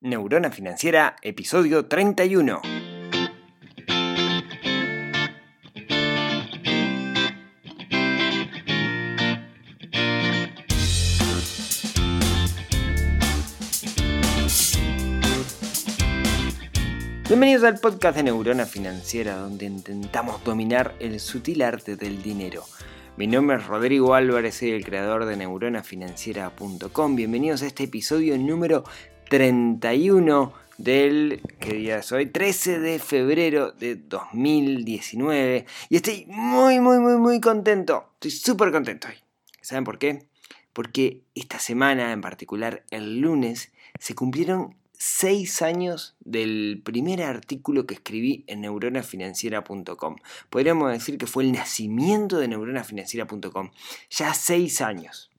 Neurona Financiera, episodio 31. Bienvenidos al podcast de Neurona Financiera, donde intentamos dominar el sutil arte del dinero. Mi nombre es Rodrigo Álvarez, soy el creador de neuronafinanciera.com. Bienvenidos a este episodio número 31 del, ¿qué día es hoy? 13 de febrero de 2019. Y estoy muy, muy, muy, muy contento. Estoy súper contento hoy. ¿Saben por qué? Porque esta semana, en particular el lunes, se cumplieron 6 años del primer artículo que escribí en neuronafinanciera.com. Podríamos decir que fue el nacimiento de neuronafinanciera.com. Ya 6 años.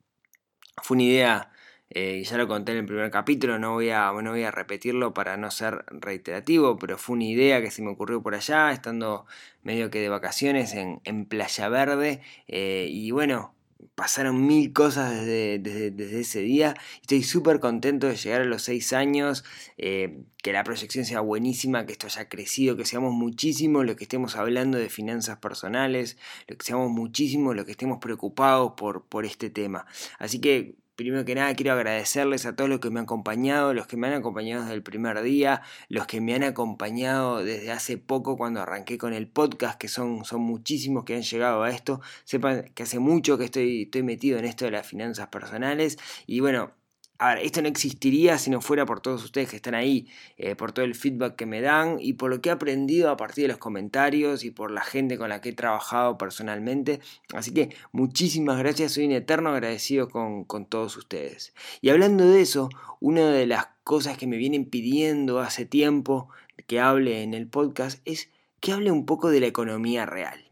Fue una idea eh, ya lo conté en el primer capítulo, no voy, a, no voy a repetirlo para no ser reiterativo, pero fue una idea que se me ocurrió por allá, estando medio que de vacaciones en, Playa Verde. Eh, y bueno, pasaron mil cosas desde, ese día. Estoy súper contento de llegar a los seis años, eh, que la proyección sea buenísima, que esto haya crecido, que seamos muchísimos los que estemos hablando de finanzas personales, lo que seamos muchísimos los que estemos preocupados por, por este tema. Así que Primero que nada quiero agradecerles a todos los que me han acompañado, los que me han acompañado desde el primer día, los que me han acompañado desde hace poco cuando arranqué con el podcast, que son, son muchísimos que han llegado a esto. Sepan que hace mucho que estoy, estoy metido en esto de las finanzas personales y bueno, Ahora, esto no existiría si no fuera por todos ustedes que están ahí, eh, por todo el feedback que me dan y por lo que he aprendido a partir de los comentarios y por la gente con la que he trabajado personalmente. Así que muchísimas gracias, soy un eterno agradecido con, con todos ustedes. Y hablando de eso, una de las cosas que me vienen pidiendo hace tiempo que hable en el podcast es que hable un poco de la economía real.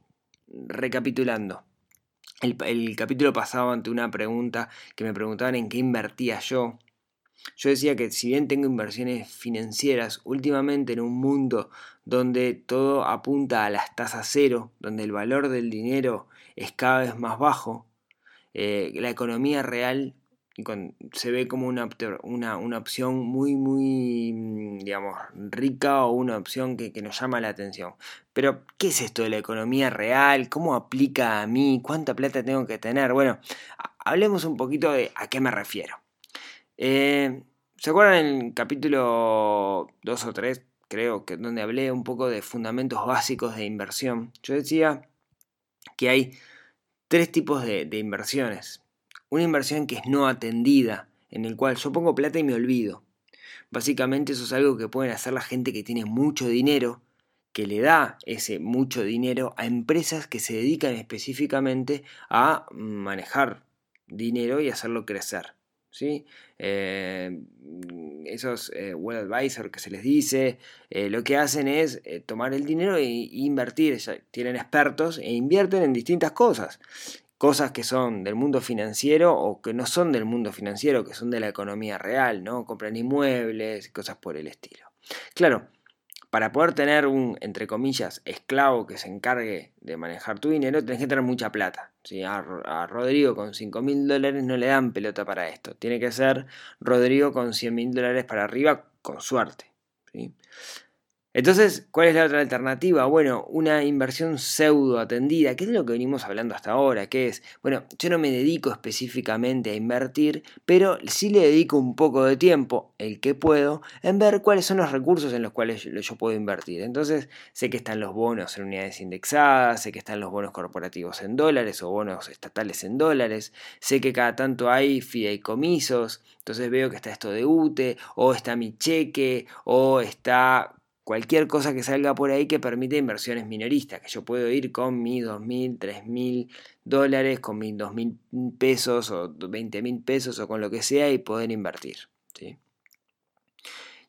Recapitulando. El, capítulo pasado ante una pregunta que me preguntaban en qué invertía yo. Yo decía que si bien tengo inversiones financieras, últimamente en un mundo donde todo apunta a las tasas cero, donde el valor del dinero es cada vez más bajo, eh, la economía real se ve como una, una, opción muy, muy, mm, digamos, rica o una opción que, que, nos llama la atención. Pero, ¿qué es esto de la economía real? ¿Cómo aplica a mí? ¿Cuánta plata tengo que tener? Bueno, hablemos un poquito de a qué me refiero. Eh, ¿Se acuerdan el capítulo 2 o 3, creo, que donde hablé un poco de fundamentos básicos de inversión? Yo decía que hay tres tipos de inversiones una inversión que es no atendida, en el cual yo pongo plata y me olvido. Básicamente eso es algo que pueden hacer la gente que tiene mucho dinero, que le da ese mucho dinero a empresas que se dedican específicamente a manejar dinero y hacerlo crecer. ¿sí? Eh, esos eh, well advisor que se les dice, eh, lo que hacen es tomar el dinero e, invertir. tienen expertos e invierten en distintas cosas cosas que son del mundo financiero o que no son del mundo financiero, que son de la economía real, ¿no? Compran inmuebles, cosas por el estilo. Claro, para poder tener un, entre comillas, esclavo que se encargue de manejar tu dinero, tenés que tener mucha plata. A, Rodrigo con 5 mil dólares no le dan pelota para esto. Tiene que ser Rodrigo con 100 mil dólares para arriba, con suerte. ¿sí? Entonces, ¿cuál es la otra alternativa? Bueno, una inversión pseudo atendida, que es lo que venimos hablando hasta ahora, que es, bueno, yo no me dedico específicamente a invertir, pero sí le dedico un poco de tiempo, el que puedo, en ver cuáles son los recursos en los cuales yo puedo invertir. Entonces, sé que están los bonos en unidades indexadas, sé que están los bonos corporativos en dólares o bonos estatales en dólares, sé que cada tanto hay fideicomisos, entonces veo que está esto de UTE, o está mi cheque, o está cualquier cosa que salga por ahí que permite inversiones minoristas, que yo puedo ir con mis 2.000, 3.000 dólares, con mis 2.000 pesos o 20.000 pesos o con lo que sea y poder invertir. ¿sí?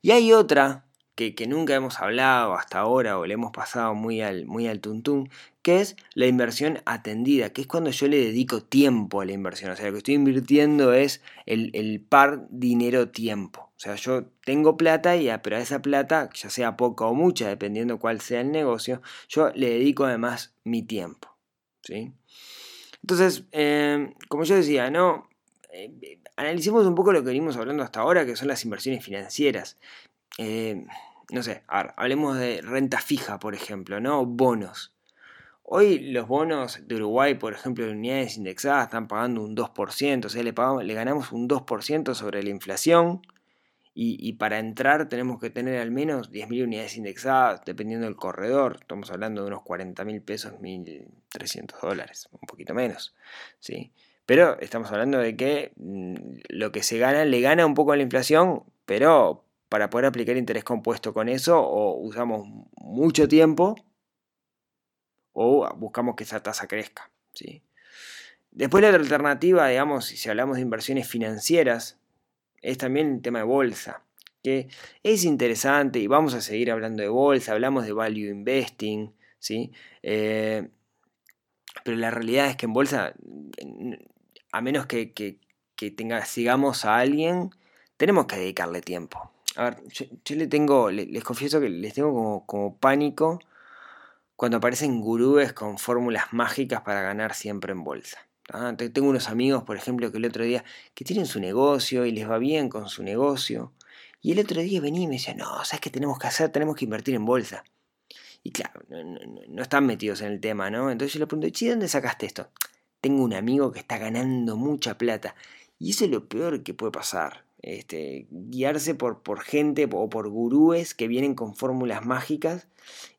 Y hay otra que, nunca hemos hablado hasta ahora o le hemos pasado muy al, muy al tuntún, que es la inversión atendida, que es cuando yo le dedico tiempo a la inversión. O sea, lo que estoy invirtiendo es el, el par dinero-tiempo. O sea, yo tengo plata, y pero a esa plata, ya sea poca o mucha, dependiendo cuál sea el negocio, yo le dedico además mi tiempo. ¿sí? Entonces, em, como yo decía, ¿no? Eh, analicemos un poco lo que venimos hablando hasta ahora, que son las inversiones financieras. Eh, no sé, hablemos de renta fija, por ejemplo, ¿no? Bonos. Hoy los bonos de Uruguay, por ejemplo, de unidades indexadas, están pagando un 2%, o sea, le, pagamos, le ganamos un 2% sobre la inflación. Y, para entrar tenemos que tener al menos 10.000 unidades indexadas, dependiendo del corredor. Estamos hablando de unos 40.000 pesos, 1.300 dólares, un poquito menos. ¿sí? Pero estamos hablando de que mm, lo que se gana le gana un poco a la inflación, pero para poder aplicar interés compuesto con eso, o usamos mucho tiempo o buscamos que esa tasa crezca. ¿sí? Después la otra alternativa, digamos, si hablamos de inversiones financieras, es también el tema de bolsa, que es interesante y vamos a seguir hablando de bolsa, hablamos de value investing, ¿sí? Eh, pero la realidad es que en bolsa, a menos que, tenga, sigamos a alguien, tenemos que dedicarle tiempo. A ver, yo, le tengo, les, confieso que les tengo como, como pánico cuando aparecen gurúes con fórmulas mágicas para ganar siempre en bolsa. ¿Ah? Tengo unos amigos, por ejemplo, que el otro día, que tienen su negocio y les va bien con su negocio. Y el otro día venía y me decía, no, ¿sabes qué tenemos que hacer? Tenemos que invertir en bolsa. Y claro, no, están metidos en el tema, ¿no? Entonces yo le pregunto, ¿de dónde sacaste esto? Tengo un amigo que está ganando mucha plata. Y eso es lo peor que puede pasar. Este, guiarse por, por gente o por gurúes que vienen con fórmulas mágicas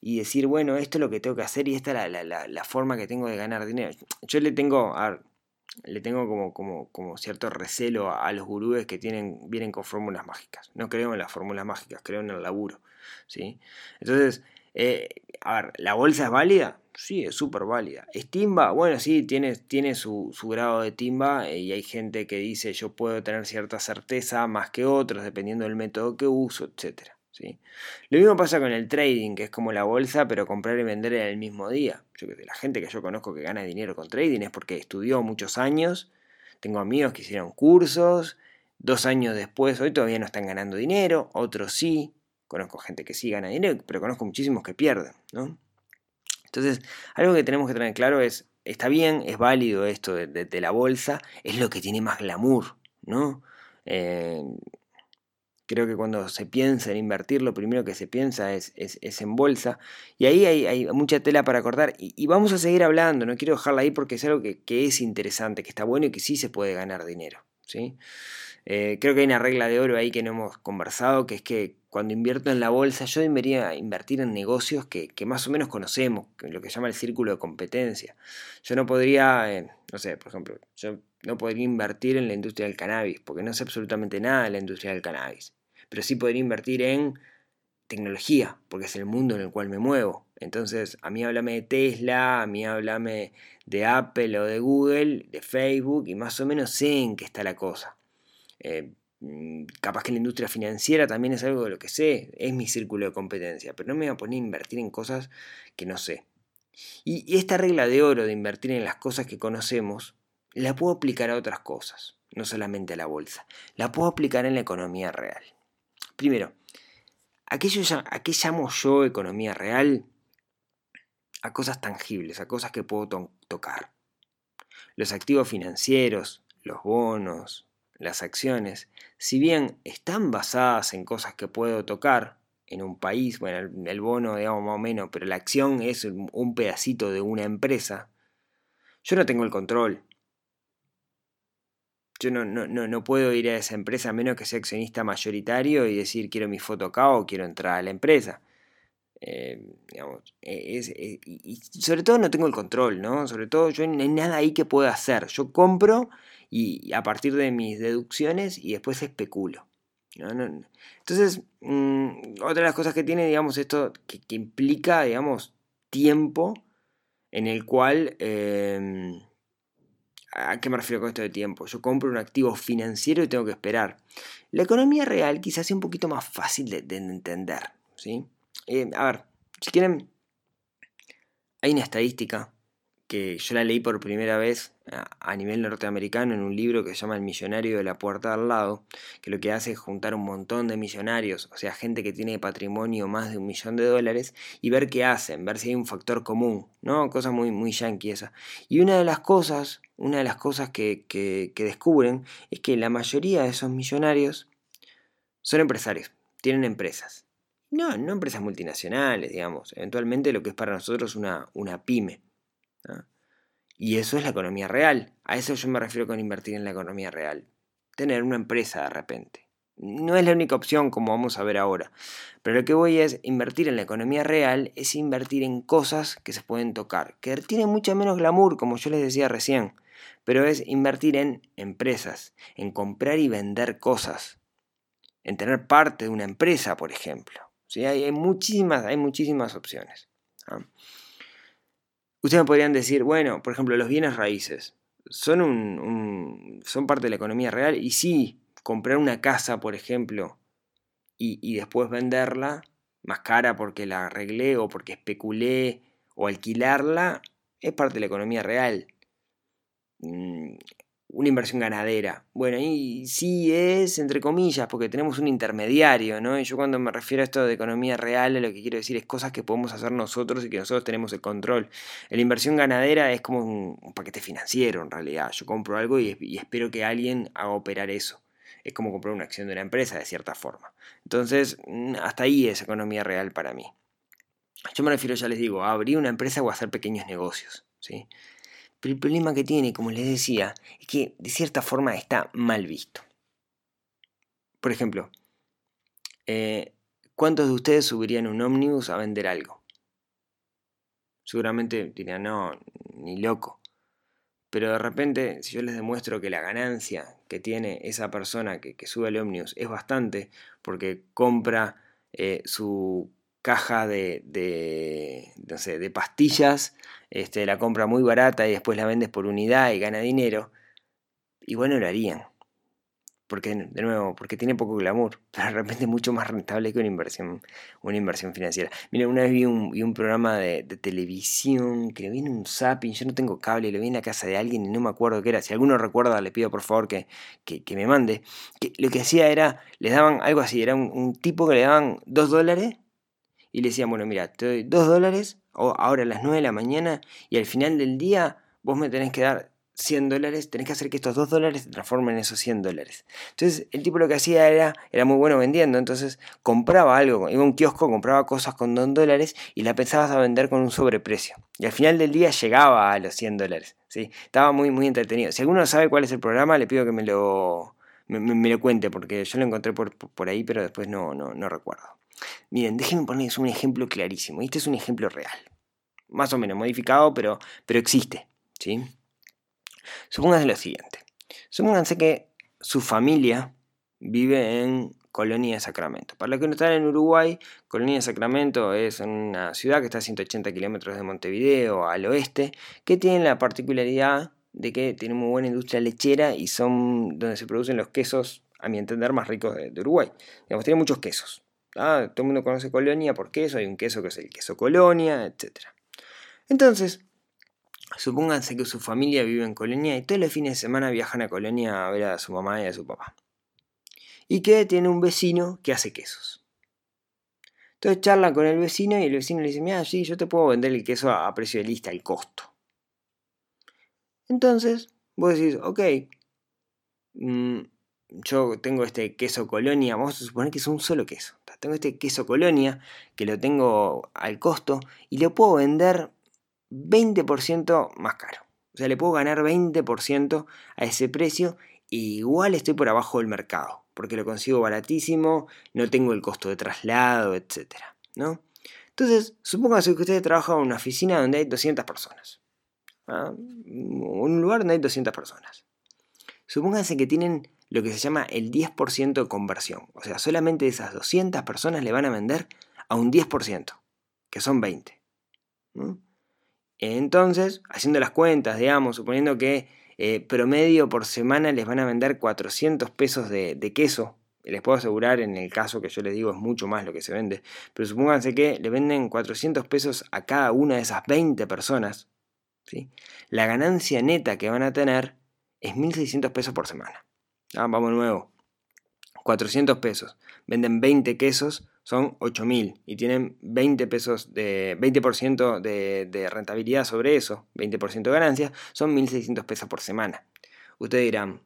y decir, bueno, esto es lo que tengo que hacer y esta es la, forma que tengo de ganar dinero. Yo le tengo, le tengo como, como, como, cierto recelo a, los gurúes que tienen, vienen con fórmulas mágicas. No creo en las fórmulas mágicas, creo en el laburo. ¿sí? Entonces, eh, a ver, ¿la bolsa es válida? Sí, es súper válida. ¿Es timba? Bueno, sí, tiene, tiene su, grado de timba eh, y hay gente que dice yo puedo tener cierta certeza más que otros dependiendo del método que uso, etc. ¿sí? Lo mismo pasa con el trading, que es como la bolsa, pero comprar y vender en el mismo día. Yo, la gente que yo conozco que gana dinero con trading es porque estudió muchos años. Tengo amigos que hicieron cursos, dos años después, hoy todavía no están ganando dinero, otros sí. Conozco gente que sí gana dinero, pero conozco muchísimos que pierden, ¿no? Entonces, algo que tenemos que tener claro es, está bien, es válido esto de, la bolsa, es lo que tiene más glamour, ¿no? Eh, creo que cuando se piensa en invertir, lo primero que se piensa es, es, en bolsa. Y ahí hay, mucha tela para cortar. Y, vamos a seguir hablando, no quiero dejarla ahí porque es algo que, que, es interesante, que está bueno y que sí se puede ganar dinero. ¿sí? Eh, creo que hay una regla de oro ahí que no hemos conversado, que es que cuando invierto en la bolsa, yo debería invertir en negocios que, más o menos conocemos, lo que se llama el círculo de competencia. Yo no podría, eh, no sé, por ejemplo, yo no podría invertir en la industria del cannabis, porque no sé absolutamente nada de la industria del cannabis. Pero sí podría invertir en tecnología, porque es el mundo en el cual me muevo. Entonces, a mí háblame de Tesla, a mí háblame de Apple o de Google, de Facebook, y más o menos sé en qué está la cosa. Eh, mm, capaz que la industria financiera también es algo de lo que sé, es mi círculo de competencia, pero no me voy a poner a invertir en cosas que no sé. Y, esta regla de oro de invertir en las cosas que conocemos, la puedo aplicar a otras cosas, no solamente a la bolsa, la puedo aplicar en la economía real. Primero, ¿a qué, llamo yo economía real? A cosas tangibles, a cosas que puedo tocar. Los activos financieros, los bonos, las acciones, si bien están basadas en cosas que puedo tocar en un país, bueno, el, bono, digamos más o menos, pero la acción es un pedacito de una empresa, yo no tengo el control. Yo no, no, no, puedo ir a esa empresa a menos que sea accionista mayoritario y decir quiero mi foto acá o quiero entrar a la empresa. Eh, eh, y sobre todo no tengo el control, ¿no? Sobre todo yo no hay nada ahí que pueda hacer. Yo compro y a partir de mis deducciones y después especulo. Entonces, mm, otra de las cosas que tiene, digamos, esto que, implica, digamos, tiempo en el cual... Em, ¿A qué me refiero con esto de tiempo? Yo compro un activo financiero y tengo que esperar. La economía real quizás sea un poquito más fácil de, entender. ¿sí? Eh, a ver, si quieren, hay una estadística que yo la leí por primera vez a nivel norteamericano en un libro que se llama El millonario de la puerta al lado, que lo que hace es juntar un montón de millonarios, o sea, gente que tiene patrimonio más de un millón de dólares, y ver qué hacen, ver si hay un factor común, ¿no? Cosa muy, muy yankee esa. Y una de las cosas una de las cosas que, que, descubren es que la mayoría de esos millonarios son empresarios, tienen empresas. No, no empresas multinacionales, digamos. Eventualmente lo que es para nosotros una, una pyme. Y eso es la economía real. A eso yo me refiero con invertir en la economía real. Tener una empresa de repente. No es la única opción como vamos a ver ahora. Pero lo que voy es invertir en la economía real, es invertir en cosas que se pueden tocar, que tienen mucho menos glamour, como yo les decía recién. Pero es invertir en empresas, en comprar y vender cosas, en tener parte de una empresa, por ejemplo. ¿Sí? Hay, muchísimas, hay muchísimas opciones. ¿ah? Ustedes me podrían decir, bueno, por ejemplo, los bienes raíces son, un, son parte de la economía real y sí, comprar una casa, por ejemplo, y, después venderla más cara porque la arreglé o porque especulé o alquilarla, es parte de la economía real. Una inversión ganadera. Bueno, y sí es, entre comillas, porque tenemos un intermediario, ¿no? Y yo cuando me refiero a esto de economía real, lo que quiero decir es cosas que podemos hacer nosotros y que nosotros tenemos el control. La inversión ganadera es como un, paquete financiero, en realidad. Yo compro algo y, y, espero que alguien haga operar eso. Es como comprar una acción de una empresa, de cierta forma. Entonces, mm, hasta ahí es economía real para mí. Yo me refiero, ya les digo, a abrir una empresa o a hacer pequeños negocios, ¿sí? Pero el problema que tiene, como les decía, es que de cierta forma está mal visto. Por ejemplo, eh, ¿cuántos de ustedes subirían un ómnibus a vender algo? Seguramente dirían, no, ni loco. Pero de repente, si yo les demuestro que la ganancia que tiene esa persona que, sube el ómnibus es bastante, porque compra eh, su caja de, de, no sé, de pastillas, este, la compra muy barata y después la vendes por unidad y gana dinero, igual no lo harían. Porque, de nuevo, porque tiene poco glamour, pero de repente es mucho más rentable que una inversión, una inversión financiera. Mira, una vez vi un, programa de, televisión que le viene un zapping, yo no tengo cable, lo vi en la casa de alguien y no me acuerdo qué era. Si alguno recuerda, le pido por favor que, que, me mande. Lo que hacía era, les daban algo así, era un, un tipo que le daban dos dólares y le decían, bueno, mira, te doy 2 dólares o ahora a las 9 de la mañana y al final del día vos me tenés que dar 100 dólares, tenés que hacer que estos 2 dólares se transformen en esos 100 dólares. Entonces el tipo lo que hacía era, era muy bueno vendiendo, entonces compraba algo, iba a un kiosco, compraba cosas con 2 dólares y la pensabas a vender con un sobreprecio. Y al final del día llegaba a los 100 dólares. ¿sí? Estaba muy, muy entretenido. Si alguno sabe cuál es el programa, le pido que me lo, me, lo cuente, porque yo lo encontré por, por ahí, pero después no, no, no recuerdo. Miren, déjenme ponerles un ejemplo clarísimo. Este es un ejemplo real. Más o menos modificado, pero, pero existe. ¿sí? Supónganse lo siguiente. Supónganse que su familia vive en Colonia de Sacramento. Para los que no están en Uruguay, Colonia de Sacramento es una ciudad que está a 180 kilómetros de Montevideo, al oeste, que tiene la particularidad de que tiene muy buena industria lechera y son donde se producen los quesos, a mi entender, más ricos de, de Uruguay. Digamos, tiene muchos quesos. Ah, todo el mundo conoce Colonia por queso, hay un queso que es el queso Colonia, etc. Entonces, supónganse que su familia vive en Colonia y todos los fines de semana viajan a Colonia a ver a su mamá y a su papá. Y que tiene un vecino que hace quesos. Entonces charlan con el vecino y el vecino le dice, mira, sí, yo te puedo vender el queso a, precio de lista, el costo. Entonces, vos decís, ok, mmm, yo tengo este queso colonia, vamos a suponer que es un solo queso. Tengo este queso colonia que lo tengo al costo y lo puedo vender 20% más caro. O sea, le puedo ganar 20% a ese precio igual estoy por abajo del mercado, porque lo consigo baratísimo, no tengo el costo de traslado, etc. ¿no? Entonces, supóngase que ustedes trabajan en una oficina donde hay 200 personas. ¿ah? Un lugar donde hay 200 personas. Supónganse que tienen lo que se llama el 10% de conversión. O sea, solamente esas 200 personas le van a vender a un 10%, que son 20. Entonces, haciendo las cuentas, digamos, suponiendo que eh, promedio por semana les van a vender 400 pesos de, queso, les puedo asegurar en el caso que yo les digo es mucho más lo que se vende, pero supónganse que le venden 400 pesos a cada una de esas 20 personas, la ganancia neta que van a tener es 1.600 pesos por semana. Ah, vamos nuevo. 400 pesos. Venden 20 quesos, son 8.000 y tienen 20 pesos de 20% de, de, rentabilidad sobre eso, 20% de ganancia, son 1.600 pesos por semana. Ustedes dirán,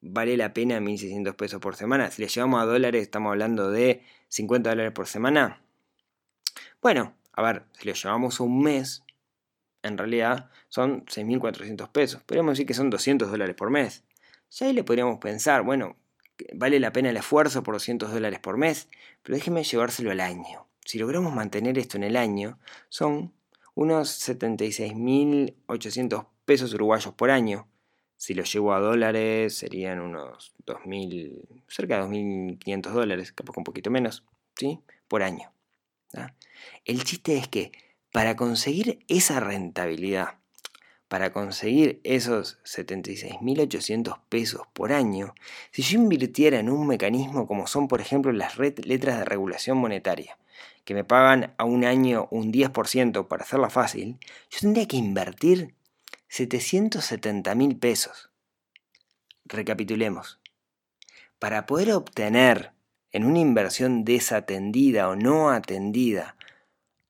¿vale la pena 1.600 pesos por semana? Si le llevamos a dólares, estamos hablando de 50 dólares por semana. Bueno, a ver, si lo llevamos un mes, en realidad son 6.400 pesos. Podríamos decir que son 200 dólares por mes. Ya ahí le podríamos pensar, bueno, vale la pena el esfuerzo por 200 dólares por mes, pero déjeme llevárselo al año. Si logramos mantener esto en el año, son unos 76.800 pesos uruguayos por año. Si lo llevo a dólares, serían unos 2.000, cerca de 2.500 dólares, capaz un poquito menos, ¿sí? Por año. El chiste es que para conseguir esa rentabilidad, para conseguir esos 76.800 pesos por año, si yo invirtiera en un mecanismo como son, por ejemplo, las letras de regulación monetaria, que me pagan a un año un 10% para hacerla fácil, yo tendría que invertir 770.000 pesos. Recapitulemos. Para poder obtener en una inversión desatendida o no atendida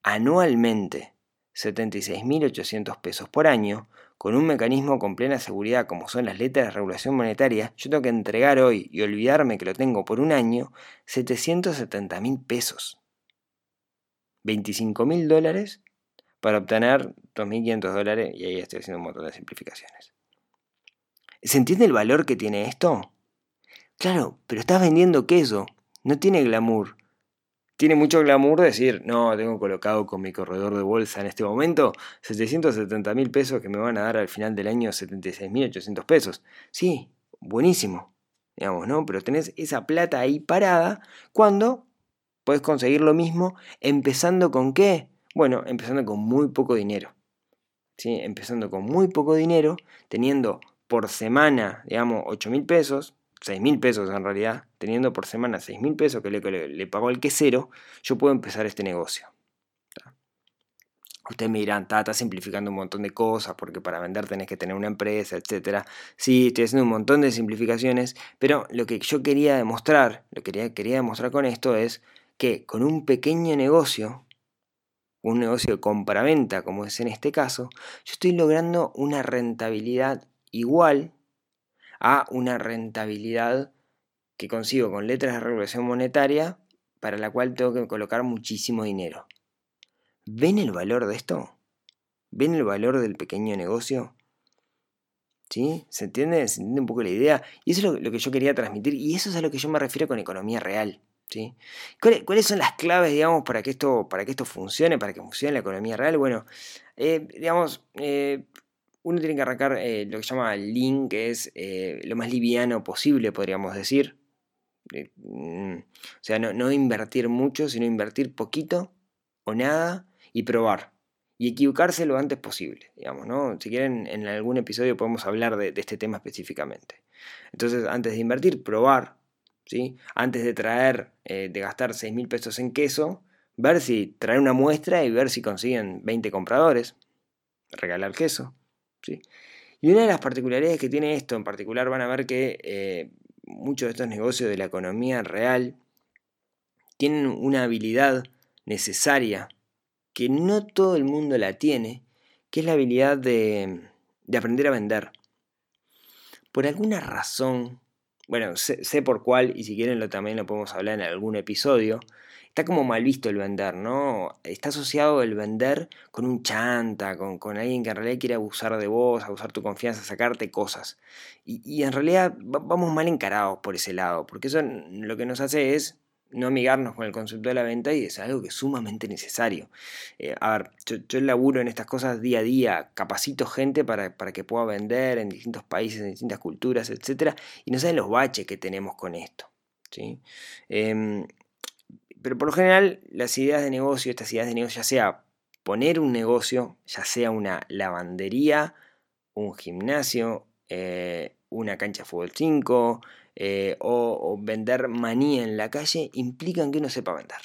anualmente 76.800 pesos por año, con un mecanismo con plena seguridad como son las letras de regulación monetaria, yo tengo que entregar hoy y olvidarme que lo tengo por un año 770.000 pesos. 25.000 dólares para obtener 2.500 dólares y ahí estoy haciendo un montón de simplificaciones. ¿Se entiende el valor que tiene esto? Claro, pero estás vendiendo queso, no tiene glamour, tiene mucho glamour decir, no, tengo colocado con mi corredor de bolsa en este momento 770 mil pesos que me van a dar al final del año 76 mil 800 pesos. Sí, buenísimo, digamos, ¿no? Pero tenés esa plata ahí parada cuando puedes conseguir lo mismo empezando con qué? Bueno, empezando con muy poco dinero. ¿Sí? Empezando con muy poco dinero, teniendo por semana, digamos, 8 mil pesos, 6 mil pesos en realidad, teniendo por semana 6 mil pesos que le, le, pagó el quesero, yo puedo empezar este negocio. Ustedes me dirán, está simplificando un montón de cosas porque para vender tenés que tener una empresa, etc. Sí, estoy haciendo un montón de simplificaciones, pero lo que yo quería demostrar, lo que quería, quería demostrar con esto es que con un pequeño negocio, un negocio de compra-venta como es en este caso, yo estoy logrando una rentabilidad igual a una rentabilidad que consigo con letras de regulación monetaria para la cual tengo que colocar muchísimo dinero. ¿Ven el valor de esto? ¿Ven el valor del pequeño negocio? ¿Sí? ¿Se entiende? ¿Se entiende un poco la idea? Y eso es lo, que yo quería transmitir y eso es a lo que yo me refiero con economía real. ¿sí? ¿Cuáles, son las claves, digamos, para que, esto, para que esto funcione, para que funcione la economía real? Bueno, eh, digamos, eh, uno tiene que arrancar eh, lo que se llama lean, que es eh, lo más liviano posible, podríamos decir. Eh, mm, o sea, no, invertir mucho, sino invertir poquito o nada y probar. Y equivocarse lo antes posible, digamos, ¿no? Si quieren, en algún episodio podemos hablar de, este tema específicamente. Entonces, antes de invertir, probar, ¿sí? Antes de traer, de gastar 6 mil pesos en queso, ver si traer una muestra y ver si consiguen 20 compradores, regalar queso. Y una de las particularidades que tiene esto en particular van a ver que eh, muchos de estos negocios de la economía real tienen una habilidad necesaria que no todo el mundo la tiene, que es la habilidad de, aprender a vender. Por alguna razón, bueno, sé, sé, por cuál, y si quieren lo, también lo podemos hablar en algún episodio, está como mal visto el vender, ¿no? Está asociado el vender con un chanta, con, con alguien que en realidad quiere abusar de vos, abusar tu confianza, sacarte cosas. Y, en realidad vamos mal encarados por ese lado, porque eso lo que nos hace es no amigarnos con el concepto de la venta y es algo que es sumamente necesario. Eh, a ver, yo, yo, laburo en estas cosas día a día, capacito gente para, para, que pueda vender en distintos países, en distintas culturas, etc. Y no saben los baches que tenemos con esto. ¿sí? Em, pero por lo general, las ideas de negocio, estas ideas de negocio, ya sea poner un negocio, ya sea una lavandería, un gimnasio, eh, una cancha de fútbol 5 eh, o, vender manía en la calle, implican que uno sepa vender.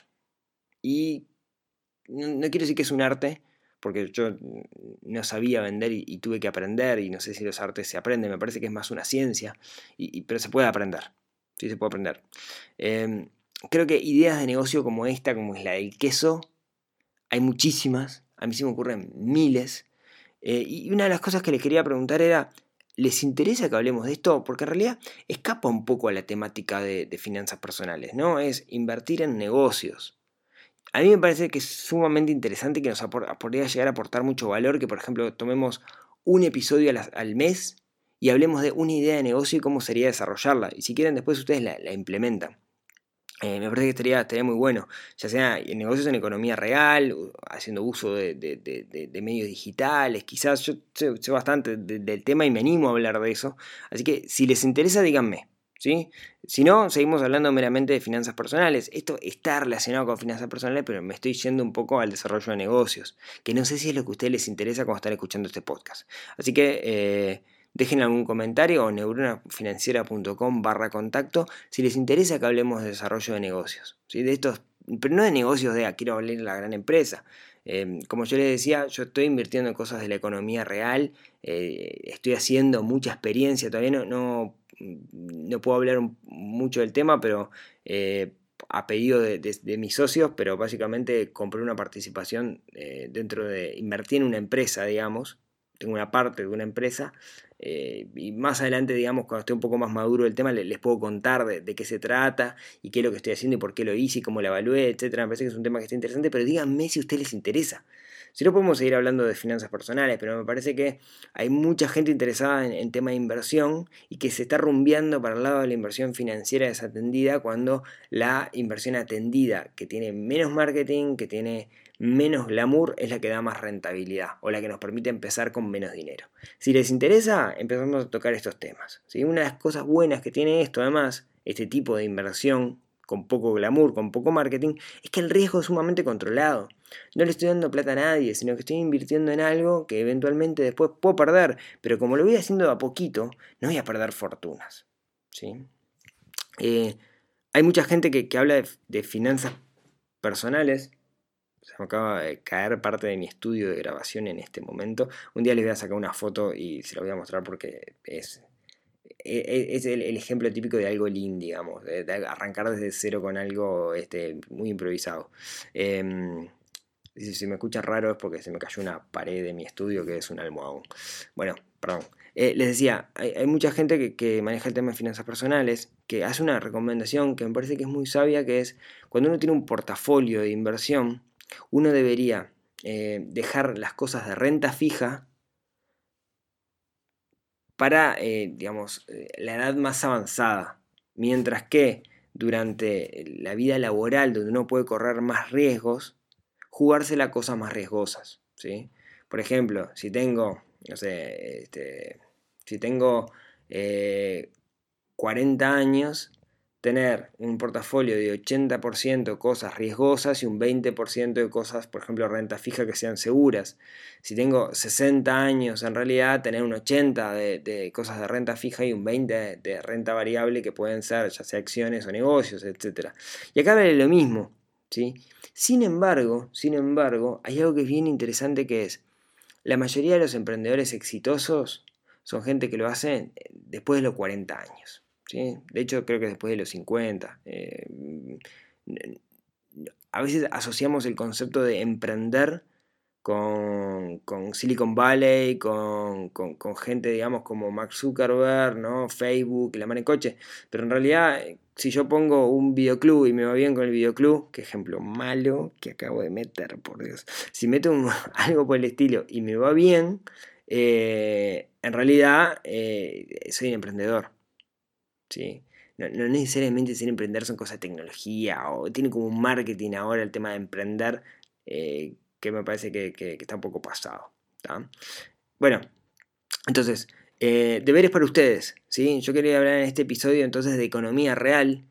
Y no, quiero decir que es un arte, porque yo no sabía vender y, tuve que aprender, y no sé si los artes se aprenden, me parece que es más una ciencia, y, pero se puede aprender, sí se puede aprender. Em, creo que ideas de negocio como esta, como es la del queso, hay muchísimas, a mí se me ocurren miles. Eh, y una de las cosas que les quería preguntar era, ¿les interesa que hablemos de esto? Porque en realidad escapa un poco a la temática de, finanzas personales, ¿no? Es invertir en negocios. A mí me parece que es sumamente interesante que nos podría llegar a aportar mucho valor que, por ejemplo, tomemos un episodio al, mes y hablemos de una idea de negocio y cómo sería desarrollarla. Y si quieren, después ustedes la implementan. Eh, me parece que estaría, muy bueno, ya sea en negocios en economía real, haciendo uso de, medios digitales, quizás yo sé, bastante del tema y me animo a hablar de eso, así que si les interesa díganme, ¿sí? Si no, seguimos hablando meramente de finanzas personales. Esto está relacionado con finanzas personales, pero me estoy yendo un poco al desarrollo de negocios, que no sé si es lo que a ustedes les interesa cuando están escuchando este podcast. Así que... Eh, Dejen algún comentario o neuronafinanciera.com barra contacto si les interesa que hablemos de desarrollo de negocios. ¿sí? De estos, pero no de negocios de, ah, quiero hablar de la gran empresa. Em, como yo les decía, yo estoy invirtiendo en cosas de la economía real, eh, estoy haciendo mucha experiencia, todavía no, no, puedo hablar mucho del tema, pero eh, a pedido de, mis socios, pero básicamente compré una participación eh, dentro de, invertí en una empresa, digamos, tengo una parte de una empresa eh, y más adelante, digamos, cuando esté un poco más maduro el tema, les, puedo contar de, qué se trata y qué es lo que estoy haciendo y por qué lo hice y cómo lo evalué, etcétera. Me parece que es un tema que está interesante, pero díganme si a ustedes les interesa. Si no, podemos seguir hablando de finanzas personales, pero me parece que hay mucha gente interesada en el tema de inversión y que se está rumbeando para el lado de la inversión financiera desatendida cuando la inversión atendida, que tiene menos marketing, que tiene menos glamour es la que da más rentabilidad o la que nos permite empezar con menos dinero. Si les interesa, empezamos a tocar estos temas. Una de las cosas buenas que tiene esto, además, este tipo de inversión con poco glamour, con poco marketing, es que el riesgo es sumamente controlado. No le estoy dando plata a nadie, sino que estoy invirtiendo en algo que eventualmente después puedo perder, pero como lo voy haciendo a poquito, no voy a perder fortunas. ¿sí? Eh, hay mucha gente que, habla de finanzas personales se me acaba de caer parte de mi estudio de grabación en este momento. Un día les voy a sacar una foto y se la voy a mostrar porque es, e, e, es el, ejemplo típico de algo lean, digamos, de, arrancar desde cero con algo este, muy improvisado. Eh, si, me escucha raro es porque se me cayó una pared de mi estudio que es un almohadón. Bueno, perdón. Eh, les decía, hay, mucha gente que, que, maneja el tema de finanzas personales que hace una recomendación que me parece que es muy sabia, que es cuando uno tiene un portafolio de inversión, uno debería eh, dejar las cosas de renta fija para, eh, digamos, eh, la edad más avanzada, mientras que durante la vida laboral, donde uno puede correr más riesgos, jugársela a cosas más riesgosas, ¿sí? Por ejemplo, si tengo, no sé, este, si tengo 40 años, tener un portafolio de 80% cosas riesgosas y un 20% de cosas, por ejemplo, renta fija que sean seguras. Si tengo 60 años, en realidad, tener un 80% de, cosas de renta fija y un 20% de renta variable que pueden ser ya sea acciones o negocios, etc. Y acá vale lo mismo. ¿sí? Sin embargo, sin embargo, hay algo que es bien interesante que es, la mayoría de los emprendedores exitosos son gente que lo hace después de los 40 años. De hecho, creo que después de los 50. Eh, a veces asociamos el concepto de emprender con, Silicon Valley, con, gente, digamos, como Mark Zuckerberg, ¿no? Facebook, la mano coche. Pero en realidad, si yo pongo un videoclub y me va bien con el videoclub, qué ejemplo malo que acabo de meter, por Dios. Si meto algo por el estilo y me va bien, eh, en realidad eh, soy un emprendedor. ¿Sí? No, necesariamente ser emprender son cosas de tecnología o tiene como un marketing ahora el tema de emprender eh, que me parece que, está un poco pasado. Bueno, entonces, eh, deberes para ustedes. ¿sí? Yo quería hablar en este episodio entonces de economía real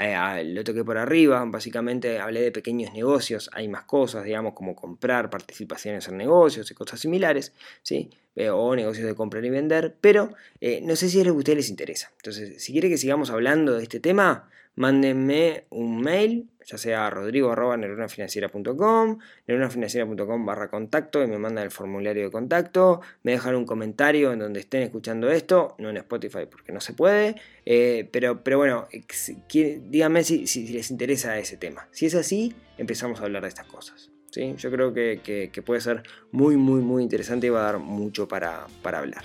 eh, lo toqué por arriba, básicamente hablé de pequeños negocios, hay más cosas, digamos, como comprar participaciones en negocios y cosas similares, ¿sí? Eh, o negocios de comprar y vender, pero eh, no sé si a ustedes les interesa. Entonces, si quiere que sigamos hablando de este tema, mándenme un mail, ya sea a rodrigo.neuronafinanciera.com, neuronafinanciera.com barra contacto y me mandan el formulario de contacto, me dejan un comentario en donde estén escuchando esto, no en Spotify porque no se puede, eh, pero, pero bueno, díganme si, les interesa ese tema. Si es así, empezamos a hablar de estas cosas. ¿sí? Yo creo que, puede ser muy, muy, muy interesante y va a dar mucho para, para hablar.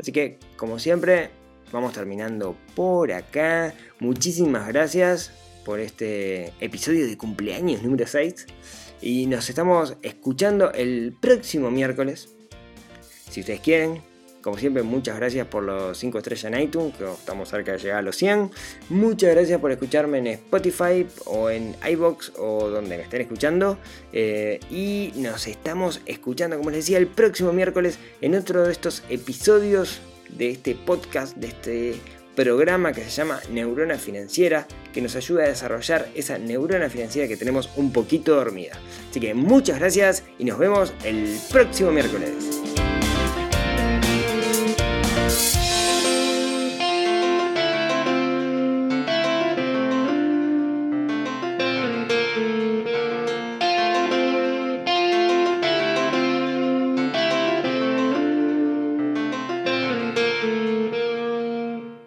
Así que, como siempre, vamos terminando por acá. Muchísimas gracias por este episodio de cumpleaños número 6. Y nos estamos escuchando el próximo miércoles. Si ustedes quieren, como siempre, muchas gracias por los 5 estrellas en iTunes, que estamos cerca de llegar a los 100. Muchas gracias por escucharme en Spotify o en iBox o donde me estén escuchando. Eh, y nos estamos escuchando, como les decía, el próximo miércoles en otro de estos episodios de este podcast, de este programa que se llama Neurona Financiera, que nos ayuda a desarrollar esa neurona financiera que tenemos un poquito dormida. Así que muchas gracias y nos vemos el próximo miércoles.